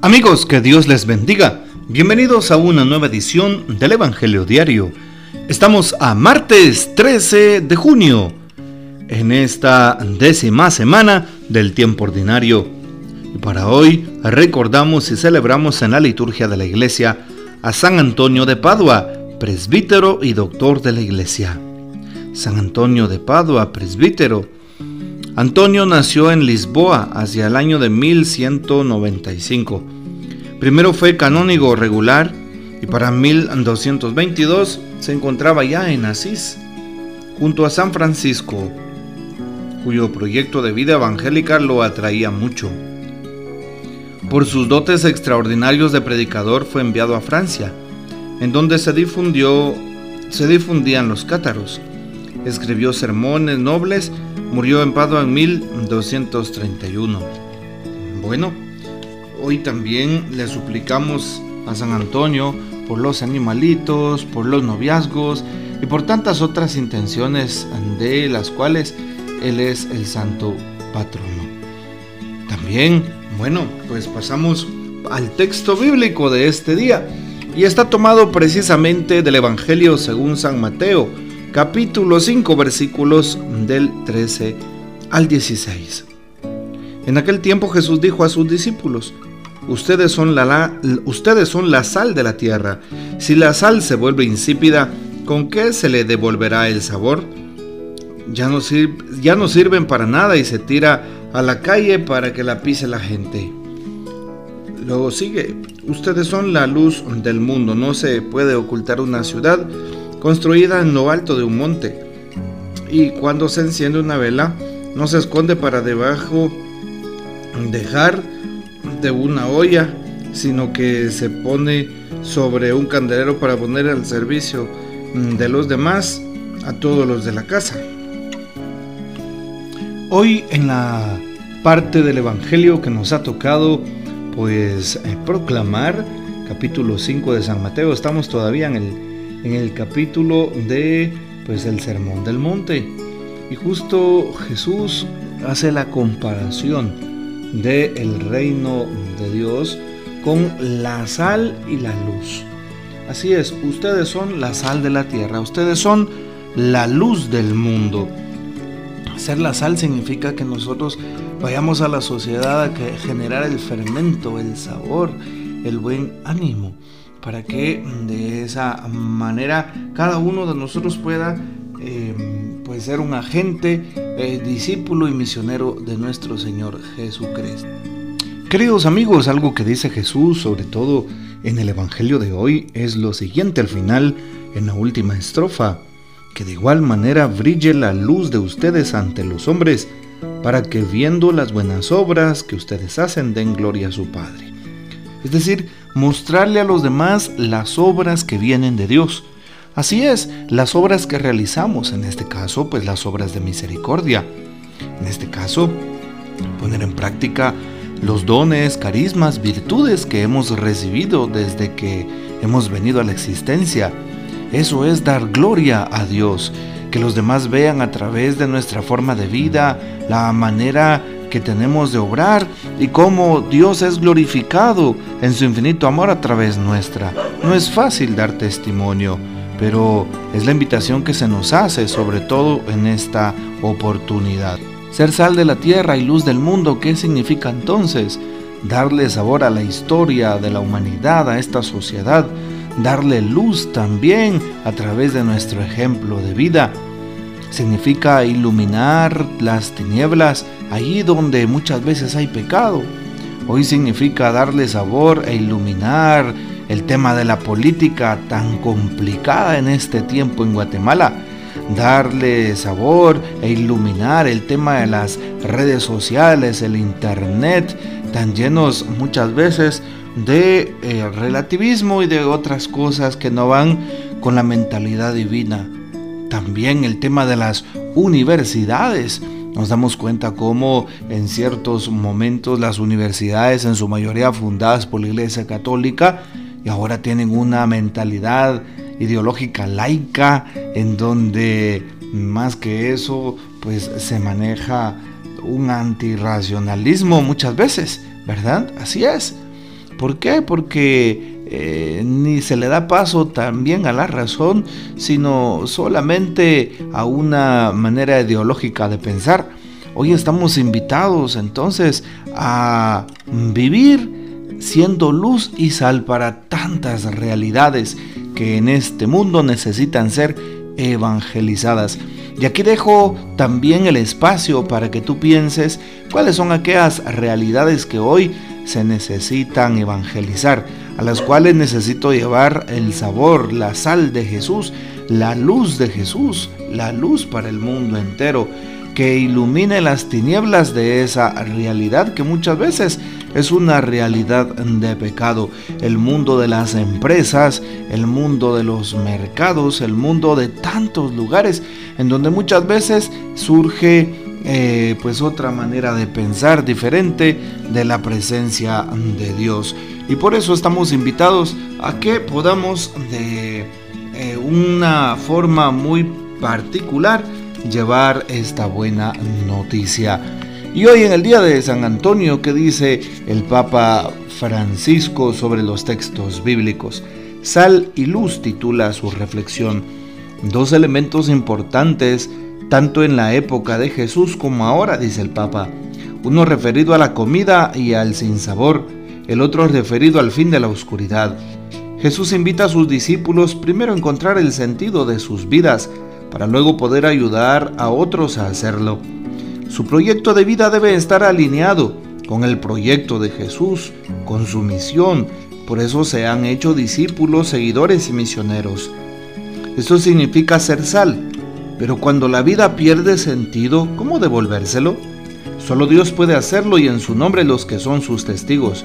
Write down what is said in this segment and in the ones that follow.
Amigos, que Dios les bendiga. Bienvenidos a una nueva edición del Evangelio Diario. Estamos a martes 13 de junio, en esta décima semana del tiempo ordinario. Y para hoy recordamos y celebramos en la liturgia de la iglesia a San Antonio de Padua, presbítero y doctor de la iglesia. San Antonio de Padua, presbítero. Antonio nació en Lisboa hacia el año de 1195. Primero fue canónigo regular y para 1222 se encontraba ya en Asís, junto a San Francisco, cuyo proyecto de vida evangélica lo atraía mucho. Por sus dotes extraordinarios de predicador fue enviado a Francia, en donde se difundió se difundían los cátaros. Escribió sermones nobles Murió en Padua en 1231. Bueno, hoy también le suplicamos a San Antonio por los animalitos, por los noviazgos y por tantas otras intenciones de las cuales Él es el santo patrono. También, bueno, pues pasamos al texto bíblico de este día y está tomado precisamente del Evangelio según San Mateo capítulo 5 versículos del 13 al 16. En aquel tiempo Jesús dijo a sus discípulos, ustedes son la, ustedes son la sal de la tierra. Si la sal se vuelve insípida, ¿con qué se le devolverá el sabor? Ya no, ya no sirven para nada y se tira a la calle para que la pise la gente. Luego sigue, ustedes son la luz del mundo, no se puede ocultar una ciudad construida en lo alto de un monte. Y cuando se enciende una vela, no se esconde para debajo dejar de una olla, sino que se pone sobre un candelero para poner al servicio de los demás a todos los de la casa. Hoy en la parte del Evangelio que nos ha tocado pues eh, proclamar, capítulo 5 de San Mateo, estamos todavía en el en el capítulo de pues el Sermón del Monte. Y justo Jesús hace la comparación de el reino de Dios con la sal y la luz. Así es, ustedes son la sal de la tierra, ustedes son la luz del mundo. Ser la sal significa que nosotros vayamos a la sociedad a generar el fermento, el sabor, el buen ánimo para que de esa manera cada uno de nosotros pueda eh, pues ser un agente, eh, discípulo y misionero de nuestro Señor Jesucristo. Queridos amigos, algo que dice Jesús, sobre todo en el Evangelio de hoy, es lo siguiente al final, en la última estrofa, que de igual manera brille la luz de ustedes ante los hombres, para que viendo las buenas obras que ustedes hacen den gloria a su Padre. Es decir, mostrarle a los demás las obras que vienen de Dios. Así es, las obras que realizamos, en este caso, pues las obras de misericordia. En este caso, poner en práctica los dones, carismas, virtudes que hemos recibido desde que hemos venido a la existencia. Eso es dar gloria a Dios, que los demás vean a través de nuestra forma de vida, la manera que tenemos de obrar y cómo Dios es glorificado en su infinito amor a través nuestra. No es fácil dar testimonio, pero es la invitación que se nos hace, sobre todo en esta oportunidad. Ser sal de la tierra y luz del mundo, ¿qué significa entonces? Darle sabor a la historia de la humanidad, a esta sociedad, darle luz también a través de nuestro ejemplo de vida significa iluminar las tinieblas allí donde muchas veces hay pecado. Hoy significa darle sabor e iluminar el tema de la política tan complicada en este tiempo en Guatemala. Darle sabor e iluminar el tema de las redes sociales, el internet, tan llenos muchas veces de eh, relativismo y de otras cosas que no van con la mentalidad divina. También el tema de las universidades. Nos damos cuenta cómo en ciertos momentos las universidades, en su mayoría fundadas por la Iglesia Católica, y ahora tienen una mentalidad ideológica laica en donde más que eso pues se maneja un antirracionalismo muchas veces, ¿verdad? Así es. ¿Por qué? Porque eh, ni se le da paso también a la razón, sino solamente a una manera ideológica de pensar. Hoy estamos invitados entonces a vivir siendo luz y sal para tantas realidades que en este mundo necesitan ser evangelizadas. Y aquí dejo también el espacio para que tú pienses cuáles son aquellas realidades que hoy se necesitan evangelizar, a las cuales necesito llevar el sabor, la sal de Jesús, la luz de Jesús, la luz para el mundo entero, que ilumine las tinieblas de esa realidad que muchas veces es una realidad de pecado. El mundo de las empresas, el mundo de los mercados, el mundo de tantos lugares en donde muchas veces surge eh, pues otra manera de pensar diferente de la presencia de Dios. Y por eso estamos invitados a que podamos de eh, una forma muy particular llevar esta buena noticia. Y hoy en el día de San Antonio, que dice el Papa Francisco sobre los textos bíblicos? Sal y luz titula su reflexión. Dos elementos importantes tanto en la época de Jesús como ahora, dice el Papa. Uno referido a la comida y al sinsabor, el otro referido al fin de la oscuridad. Jesús invita a sus discípulos primero a encontrar el sentido de sus vidas, para luego poder ayudar a otros a hacerlo. Su proyecto de vida debe estar alineado con el proyecto de Jesús, con su misión. Por eso se han hecho discípulos, seguidores y misioneros. Esto significa ser sal. Pero cuando la vida pierde sentido, ¿cómo devolvérselo? Solo Dios puede hacerlo y en su nombre los que son sus testigos.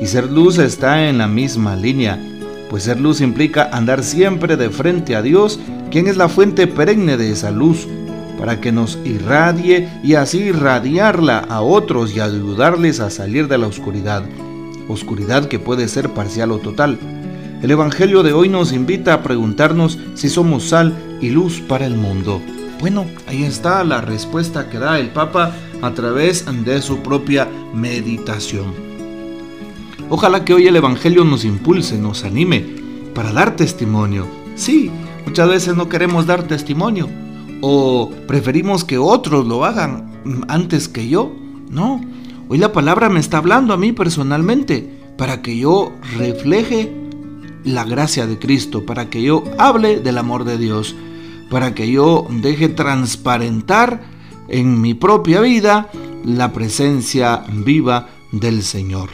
Y ser luz está en la misma línea, pues ser luz implica andar siempre de frente a Dios, quien es la fuente perenne de esa luz para que nos irradie y así irradiarla a otros y ayudarles a salir de la oscuridad, oscuridad que puede ser parcial o total. El Evangelio de hoy nos invita a preguntarnos si somos sal y luz para el mundo. Bueno, ahí está la respuesta que da el Papa a través de su propia meditación. Ojalá que hoy el Evangelio nos impulse, nos anime para dar testimonio. Sí, muchas veces no queremos dar testimonio, ¿O preferimos que otros lo hagan antes que yo? No, hoy la palabra me está hablando a mí personalmente para que yo refleje la gracia de Cristo, para que yo hable del amor de Dios, para que yo deje transparentar en mi propia vida la presencia viva del Señor.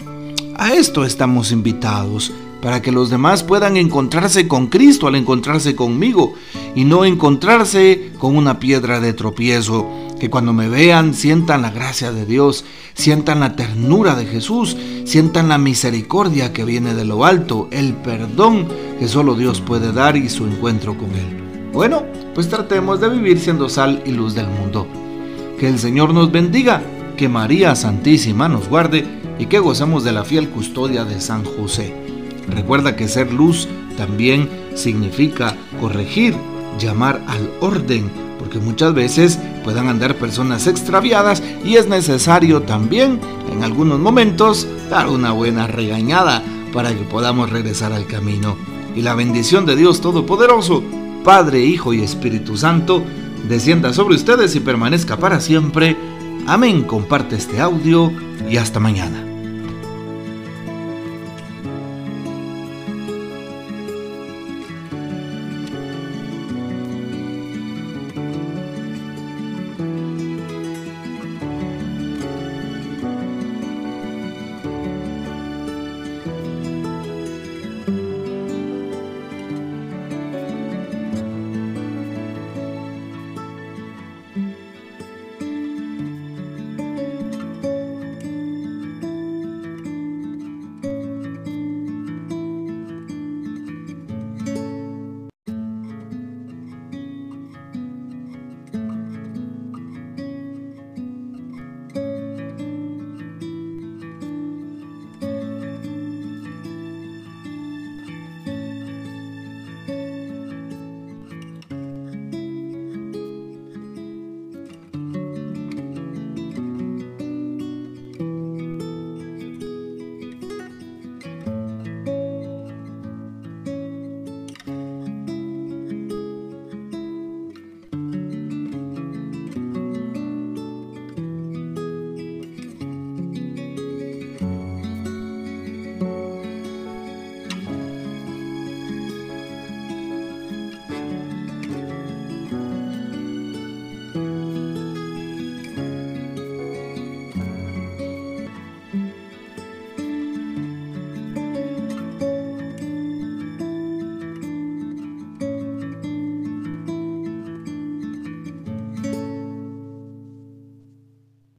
A esto estamos invitados para que los demás puedan encontrarse con Cristo al encontrarse conmigo y no encontrarse con una piedra de tropiezo. Que cuando me vean sientan la gracia de Dios, sientan la ternura de Jesús, sientan la misericordia que viene de lo alto, el perdón que solo Dios puede dar y su encuentro con Él. Bueno, pues tratemos de vivir siendo sal y luz del mundo. Que el Señor nos bendiga, que María Santísima nos guarde y que gocemos de la fiel custodia de San José. Recuerda que ser luz también significa corregir, llamar al orden, porque muchas veces puedan andar personas extraviadas y es necesario también en algunos momentos dar una buena regañada para que podamos regresar al camino. Y la bendición de Dios Todopoderoso, Padre, Hijo y Espíritu Santo, descienda sobre ustedes y permanezca para siempre. Amén. Comparte este audio y hasta mañana.